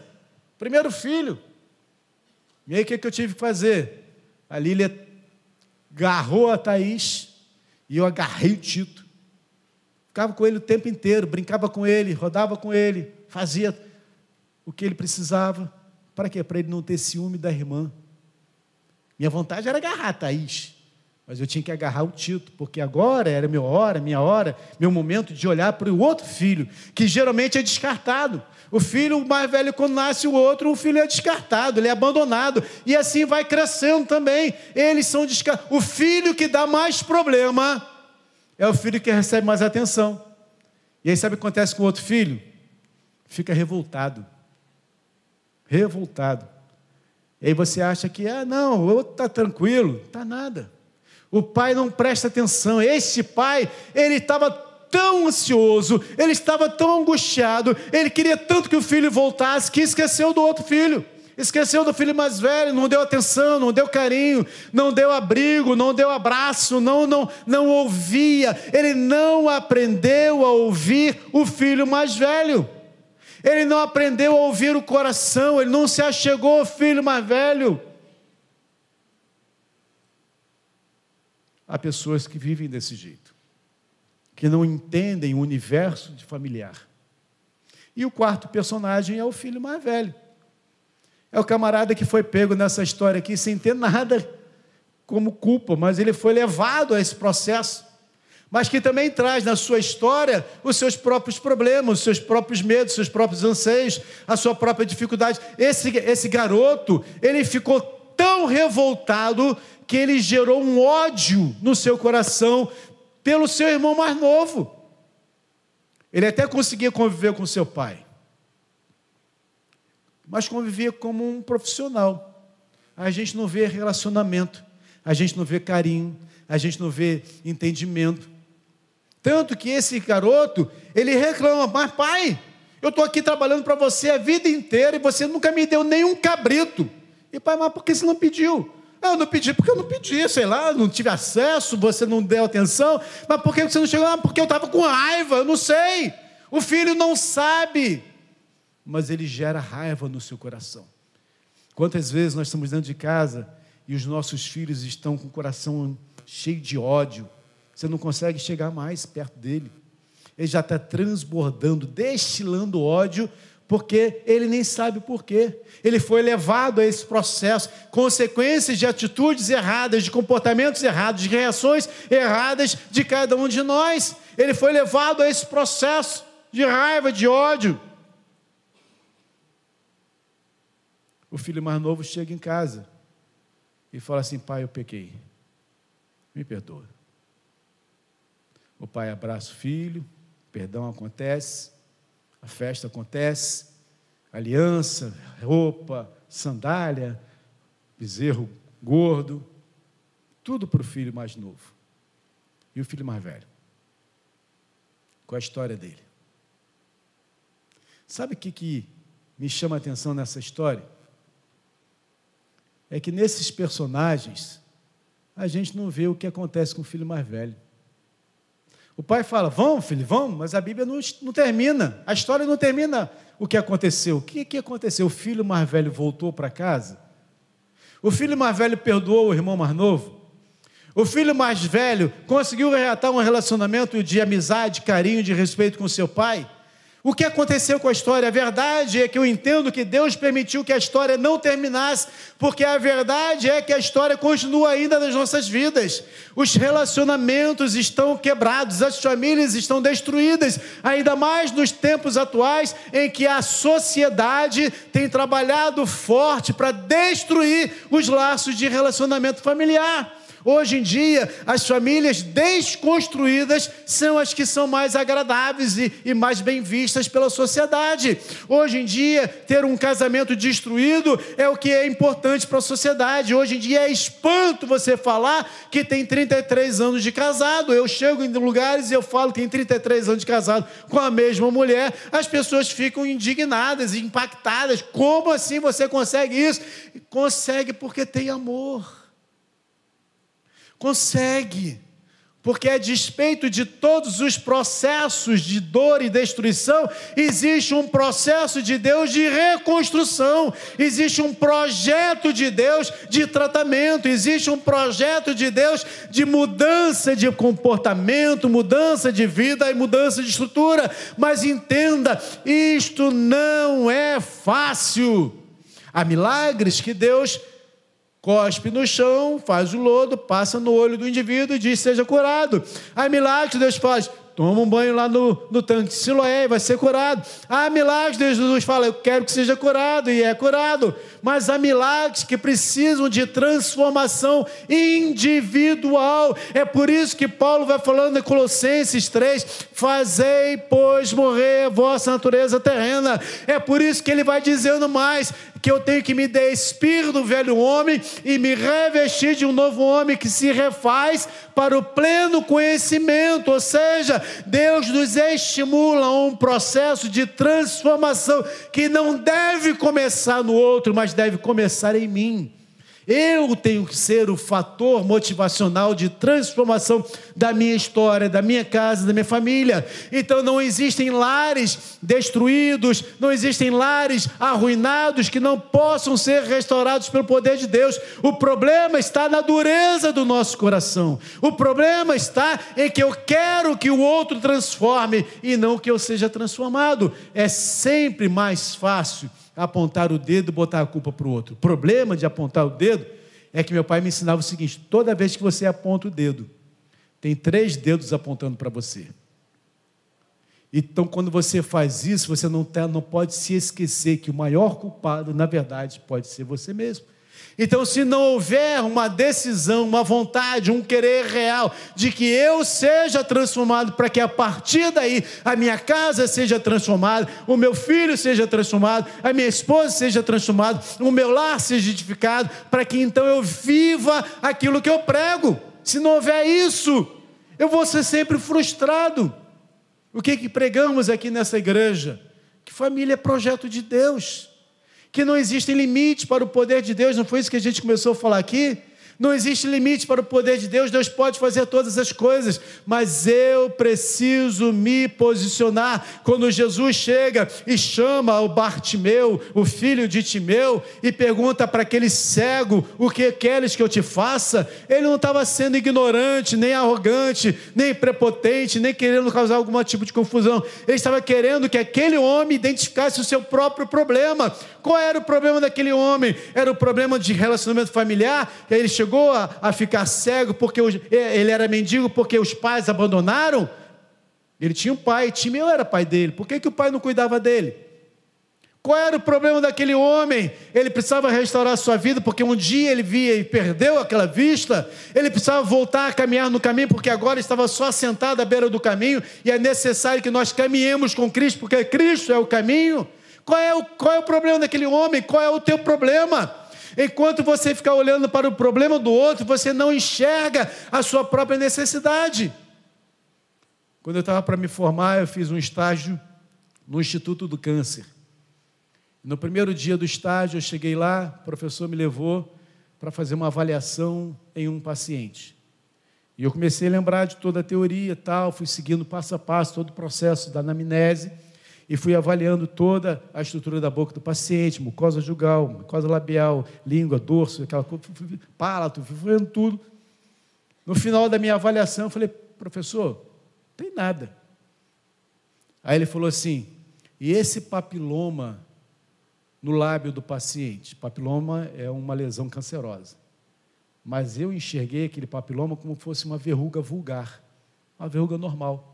Primeiro filho. E aí o que, que eu tive que fazer? A Lília agarrou a Thaís e eu agarrei o Tito. Ficava com ele o tempo inteiro, brincava com ele, rodava com ele, fazia o que ele precisava. Para quê? Para ele não ter ciúme da irmã. Minha vontade era agarrar a Thaís, mas eu tinha que agarrar o Tito, porque agora era minha hora, minha hora, meu momento de olhar para o outro filho, que geralmente é descartado. O filho mais velho, quando nasce o outro, o filho é descartado, ele é abandonado. E assim vai crescendo também. Eles são descartados. O filho que dá mais problema é o filho que recebe mais atenção. E aí sabe o que acontece com o outro filho? Fica revoltado. Revoltado. E aí você acha que, ah, não, o outro está tranquilo. Está nada. O pai não presta atenção. Esse pai, ele estava tão ansioso, ele estava tão angustiado, ele queria tanto que o filho voltasse, que esqueceu do outro filho. Esqueceu do filho mais velho, não deu atenção, não deu carinho, não deu abrigo, não deu abraço, não, não, não ouvia. Ele não aprendeu a ouvir o filho mais velho. Ele não aprendeu a ouvir o coração, ele não se achegou ao filho mais velho. Há pessoas que vivem desse jeito, que não entendem o universo de familiar. E o quarto personagem é o filho mais velho. É o camarada que foi pego nessa história aqui sem ter nada como culpa, mas ele foi levado a esse processo mas que também traz na sua história os seus próprios problemas, os seus próprios medos, os seus próprios anseios, a sua própria dificuldade. Esse, esse garoto, ele ficou tão revoltado que ele gerou um ódio no seu coração pelo seu irmão mais novo. Ele até conseguia conviver com seu pai, mas convivia como um profissional. A gente não vê relacionamento, a gente não vê carinho, a gente não vê entendimento. Tanto que esse garoto, ele reclama, mas pai, eu estou aqui trabalhando para você a vida inteira e você nunca me deu nenhum cabrito. E pai, mas por que você não pediu? Eu não pedi porque eu não pedi, sei lá, não tive acesso, você não deu atenção. Mas por que você não chegou? Ah, porque eu estava com raiva, eu não sei. O filho não sabe, mas ele gera raiva no seu coração. Quantas vezes nós estamos dentro de casa e os nossos filhos estão com o coração cheio de ódio, você não consegue chegar mais perto dele. Ele já está transbordando, destilando ódio porque ele nem sabe por quê. Ele foi levado a esse processo, consequências de atitudes erradas, de comportamentos errados, de reações erradas de cada um de nós. Ele foi levado a esse processo de raiva, de ódio. O filho mais novo chega em casa e fala assim: Pai, eu pequei, me perdoa. O pai abraça o filho, perdão acontece. A festa acontece, aliança, roupa, sandália, bezerro gordo, tudo para o filho mais novo. E o filho mais velho? Qual a história dele? Sabe o que, que me chama a atenção nessa história? É que nesses personagens, a gente não vê o que acontece com o filho mais velho. O pai fala: Vão, filho, vão, mas a Bíblia não, não termina, a história não termina o que aconteceu. O que, que aconteceu? O filho mais velho voltou para casa? O filho mais velho perdoou o irmão mais novo? O filho mais velho conseguiu reatar um relacionamento de amizade, carinho, de respeito com seu pai? O que aconteceu com a história? A verdade é que eu entendo que Deus permitiu que a história não terminasse, porque a verdade é que a história continua ainda nas nossas vidas. Os relacionamentos estão quebrados, as famílias estão destruídas, ainda mais nos tempos atuais em que a sociedade tem trabalhado forte para destruir os laços de relacionamento familiar. Hoje em dia, as famílias desconstruídas são as que são mais agradáveis e, e, mais bem vistas pela sociedade. Hoje em dia, ter um casamento destruído é o que é importante para a sociedade. Hoje em dia é espanto você falar que tem 33 anos de casado. Eu chego em lugares e eu falo que tem 33 anos de casado com a mesma mulher, as pessoas ficam indignadas, impactadas. Como assim você consegue isso? Consegue porque tem amor. Consegue. Porque a despeito de todos os processos de dor e destruição, existe um processo de Deus de reconstrução, existe um projeto de Deus de tratamento, existe um projeto de Deus de mudança de comportamento, mudança de vida e mudança de estrutura. Mas entenda, isto não é fácil. Há milagres que Deus cospe no chão, faz o lodo, passa no olho do indivíduo e diz: seja curado. Aí milagre Deus faz. Toma um banho lá no, no tanque de Siloé e vai ser curado. Há milagres, Jesus fala, eu quero que seja curado, e é curado. Mas há milagres que precisam de transformação individual. É por isso que Paulo vai falando em Colossenses 3: Fazei, pois, morrer a vossa natureza terrena. É por isso que ele vai dizendo mais: que eu tenho que me despir do velho homem e me revestir de um novo homem que se refaz para o pleno conhecimento, ou seja, Deus nos estimula a um processo de transformação que não deve começar no outro, mas deve começar em mim. Eu tenho que ser o fator motivacional de transformação da minha história, da minha casa, da minha família. Então não existem lares destruídos, não existem lares arruinados que não possam ser restaurados pelo poder de Deus. O problema está na dureza do nosso coração. O problema está em que eu quero que o outro transforme e não que eu seja transformado. É sempre mais fácil apontar o dedo e botar a culpa para o outro. O problema de apontar o dedo é que meu pai me ensinava o seguinte: toda vez que você aponta o dedo, tem três dedos apontando para você. Então, quando você faz isso, você não, tá, não pode se esquecer que o maior culpado, na verdade, pode ser você mesmo. Então, se não houver uma decisão, uma vontade, um querer real de que eu seja transformado, para que a partir daí a minha casa seja transformada, o meu filho seja transformado, a minha esposa seja transformada, o meu lar seja edificado, para que então eu viva aquilo que eu prego. Se não houver isso, eu vou ser sempre frustrado. O que, que pregamos aqui nessa igreja? Que família é projeto de Deus que não existem limites para o poder de Deus, não foi isso que a gente começou a falar aqui? Não existe limite para o poder de Deus, Deus pode fazer todas as coisas, mas eu preciso me posicionar. Quando Jesus chega e chama o Bartimeu, o filho de Timeu, e pergunta para aquele cego: O que queres que eu te faça? Ele não estava sendo ignorante, nem arrogante, nem prepotente, nem querendo causar algum tipo de confusão. Ele estava querendo que aquele homem identificasse o seu próprio problema. Qual era o problema daquele homem? Era o problema de relacionamento familiar, ele chegou chegou a, a ficar cego porque os, ele era mendigo porque os pais abandonaram? Ele tinha um pai, Timeu era pai dele. Por que, que o pai não cuidava dele? Qual era o problema daquele homem? Ele precisava restaurar a sua vida, porque um dia ele via e perdeu aquela vista. Ele precisava voltar a caminhar no caminho, porque agora estava só sentado à beira do caminho, e é necessário que nós caminhemos com Cristo, porque Cristo é o caminho. Qual é o, qual é o problema daquele homem? Qual é o teu problema? Enquanto você ficar olhando para o problema do outro, você não enxerga a sua própria necessidade. Quando eu estava para me formar, eu fiz um estágio no Instituto do Câncer. No primeiro dia do estágio, eu cheguei lá, o professor me levou para fazer uma avaliação em um paciente. E eu comecei a lembrar de toda a teoria tal, fui seguindo passo a passo todo o processo da anamnese e fui avaliando toda a estrutura da boca do paciente, mucosa jugal, mucosa labial, língua, dorso, aquela coisa, palato, fui vendo tudo. No final da minha avaliação, eu falei, professor, tem nada. Aí ele falou assim, e esse papiloma no lábio do paciente? Papiloma é uma lesão cancerosa. Mas eu enxerguei aquele papiloma como fosse uma verruga vulgar, uma verruga normal.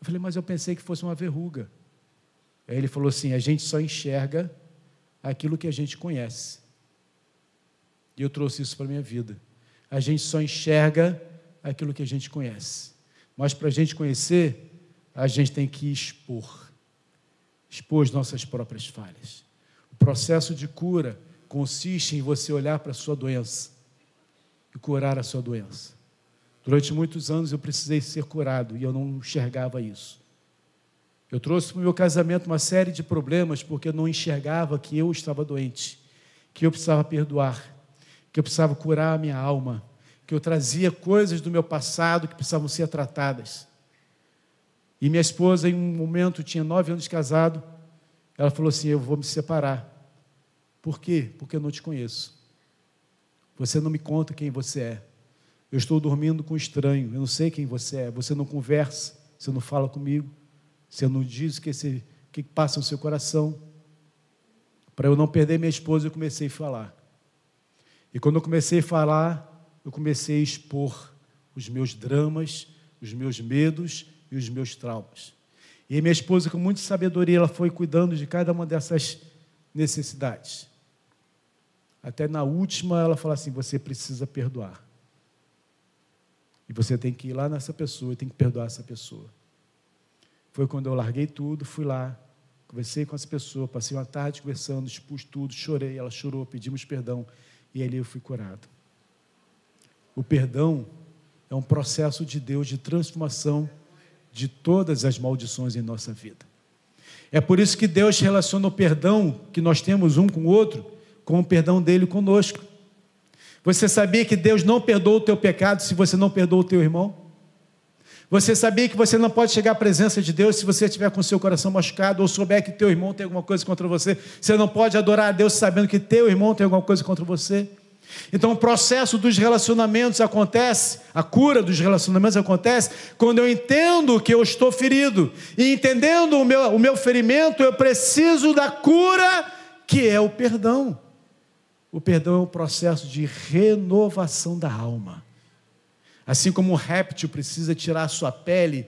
Eu falei, mas eu pensei que fosse uma verruga. Aí ele falou assim: a gente só enxerga aquilo que a gente conhece. E eu trouxe isso para a minha vida. A gente só enxerga aquilo que a gente conhece. Mas para a gente conhecer, a gente tem que expor expor as nossas próprias falhas. O processo de cura consiste em você olhar para a sua doença e curar a sua doença. Durante muitos anos eu precisei ser curado e eu não enxergava isso. Eu trouxe para o meu casamento uma série de problemas porque eu não enxergava que eu estava doente, que eu precisava perdoar, que eu precisava curar a minha alma, que eu trazia coisas do meu passado que precisavam ser tratadas. E minha esposa, em um momento, tinha nove anos de casado, ela falou assim: Eu vou me separar. Por quê? Porque eu não te conheço. Você não me conta quem você é. Eu estou dormindo com um estranho, eu não sei quem você é, você não conversa, você não fala comigo, você não diz o que, esse, que passa no seu coração. Para eu não perder minha esposa, eu comecei a falar. E quando eu comecei a falar, eu comecei a expor os meus dramas, os meus medos e os meus traumas. E minha esposa, com muita sabedoria, ela foi cuidando de cada uma dessas necessidades. Até na última, ela falou assim: você precisa perdoar. E você tem que ir lá nessa pessoa e tem que perdoar essa pessoa. Foi quando eu larguei tudo, fui lá, conversei com essa pessoa, passei uma tarde conversando, expus tudo, chorei, ela chorou, pedimos perdão e ali eu fui curado. O perdão é um processo de Deus de transformação de todas as maldições em nossa vida. É por isso que Deus relaciona o perdão que nós temos um com o outro com o perdão dele conosco. Você sabia que Deus não perdoa o teu pecado se você não perdoa o teu irmão? Você sabia que você não pode chegar à presença de Deus se você estiver com seu coração machucado ou souber que teu irmão tem alguma coisa contra você? Você não pode adorar a Deus sabendo que teu irmão tem alguma coisa contra você? Então, o processo dos relacionamentos acontece, a cura dos relacionamentos acontece quando eu entendo que eu estou ferido. E entendendo o meu, o meu ferimento, eu preciso da cura, que é o perdão. O perdão é um processo de renovação da alma. Assim como um réptil precisa tirar a sua pele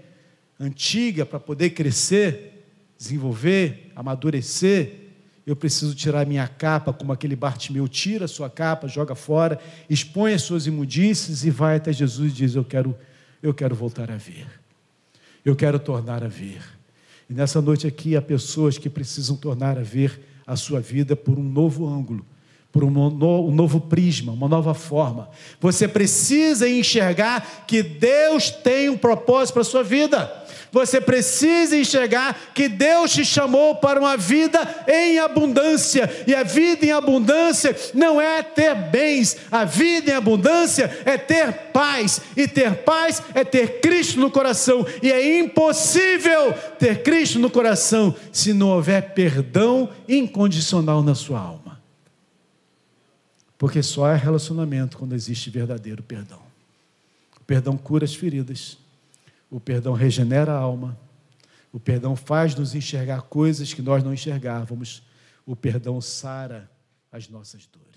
antiga para poder crescer, desenvolver, amadurecer eu preciso tirar minha capa, como aquele Bartimeu tira a sua capa, joga fora, expõe as suas imundícies e vai até Jesus e diz: Eu quero, eu quero voltar a ver. Eu quero tornar a ver. E nessa noite aqui há pessoas que precisam tornar a ver a sua vida por um novo ângulo, por um, no, novo prisma, uma nova forma. Você precisa enxergar que Deus tem um propósito para a sua vida. Você precisa enxergar que Deus te chamou para uma vida em abundância. E a vida em abundância não é ter bens, a vida em abundância é ter paz. E ter paz é ter Cristo no coração. E é impossível ter Cristo no coração se não houver perdão incondicional na sua alma. Porque só há relacionamento quando existe verdadeiro perdão. O perdão cura as feridas. O perdão regenera a alma. O perdão faz nos enxergar coisas que nós não enxergávamos. O perdão sara as nossas dores.